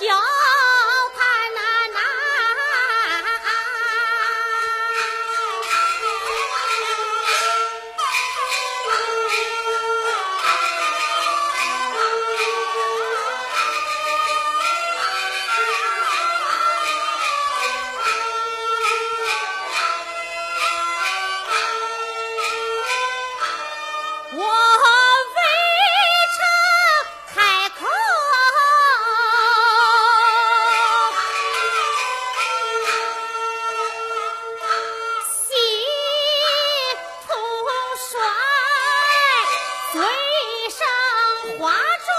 脚。华。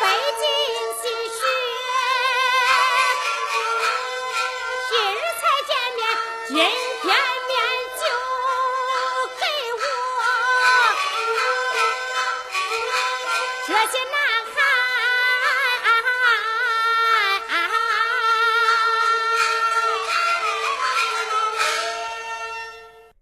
北京